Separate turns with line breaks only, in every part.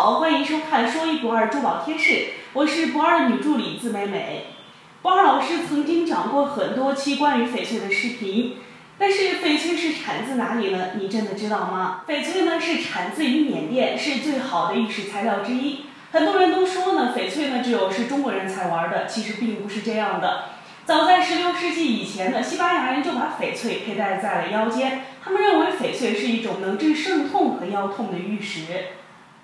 好，欢迎收看《说一不二珠宝贴士》，我是不二女助理字美美。不二老师曾经讲过很多期关于翡翠的视频，但是翡翠是产自哪里呢？你真的知道吗？翡翠呢是产自于缅甸，是最好的玉石材料之一。很多人都说呢，翡翠呢只有是中国人才玩的，其实并不是这样的。早在十六世纪以前呢，西班牙人就把翡翠佩戴在了腰间，他们认为翡翠是一种能治肾痛和腰痛的玉石。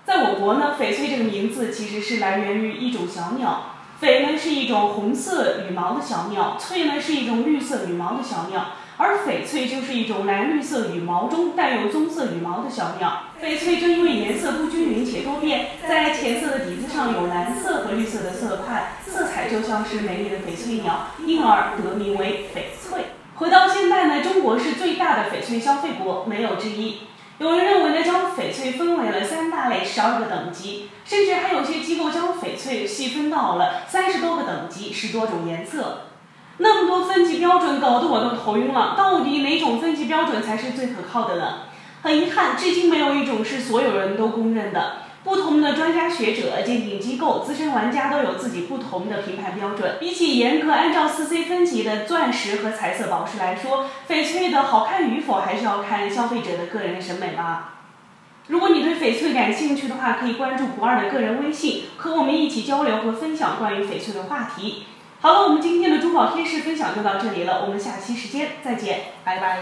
在我国呢，翡翠这个名字其实是来源于一种小鸟，翡呢是一种红色羽毛的小鸟，翠呢是一种绿色羽毛的小鸟，而翡翠就是一种蓝绿色羽毛中带有棕色羽毛的小鸟。翡翠正因为颜色不均匀且多变，在浅色的底子上有蓝色和绿色的色块，色彩就像是美丽的翡翠鸟，因而得名为翡翠。回到现代呢，中国是最大的翡翠消费国，没有之一。有人认为将翡翠分为了三大类、十二个等级，甚至还有些机构将翡翠细分到了三十多个等级、十多种颜色。那么多分级标准，搞得我都头晕了。到底哪种分级标准才是最可靠的呢？很遗憾，至今没有一种是所有人都公认的。不同的专家学者、鉴定机构、资深玩家都有自己不同的评判标准。比起严格按照四 C 分级的钻石和彩色宝石来说，翡翠的好看与否还是要看消费者的个人审美吧。如果你对翡翠感兴趣的话，可以关注不二的个人微信，和我们一起交流和分享关于翡翠的话题。好了，我们今天的珠宝贴士分享就到这里了，我们下期时间再见，拜拜。